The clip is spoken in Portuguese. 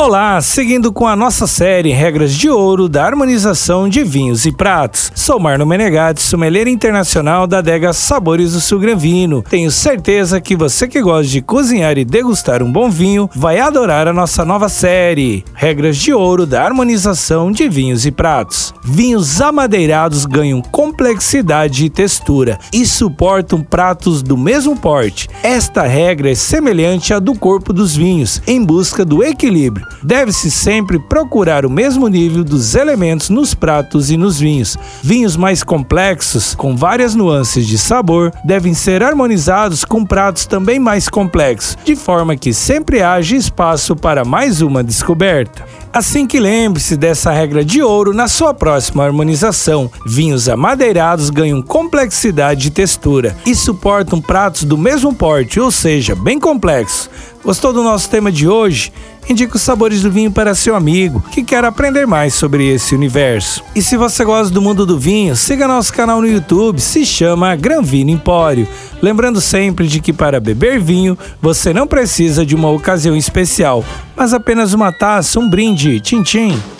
Olá, seguindo com a nossa série Regras de Ouro da Harmonização de Vinhos e Pratos. Sou Marno Menegatti, sommelier internacional da adega Sabores do Sul Gran Vino. Tenho certeza que você que gosta de cozinhar e degustar um bom vinho vai adorar a nossa nova série Regras de Ouro da Harmonização de Vinhos e Pratos. Vinhos amadeirados ganham complexidade e textura e suportam pratos do mesmo porte. Esta regra é semelhante à do corpo dos vinhos, em busca do equilíbrio deve-se sempre procurar o mesmo nível dos elementos nos pratos e nos vinhos. Vinhos mais complexos, com várias nuances de sabor, devem ser harmonizados com pratos também mais complexos, de forma que sempre haja espaço para mais uma descoberta. Assim que lembre-se dessa regra de ouro na sua próxima harmonização. Vinhos amadeirados ganham complexidade de textura e suportam pratos do mesmo porte, ou seja, bem complexos. Gostou do nosso tema de hoje? Indique os sabores do vinho para seu amigo que quer aprender mais sobre esse universo. E se você gosta do mundo do vinho, siga nosso canal no YouTube, se chama Gran Vino Empório. Lembrando sempre de que para beber vinho, você não precisa de uma ocasião especial, mas apenas uma taça, um brinde, tchim tchim.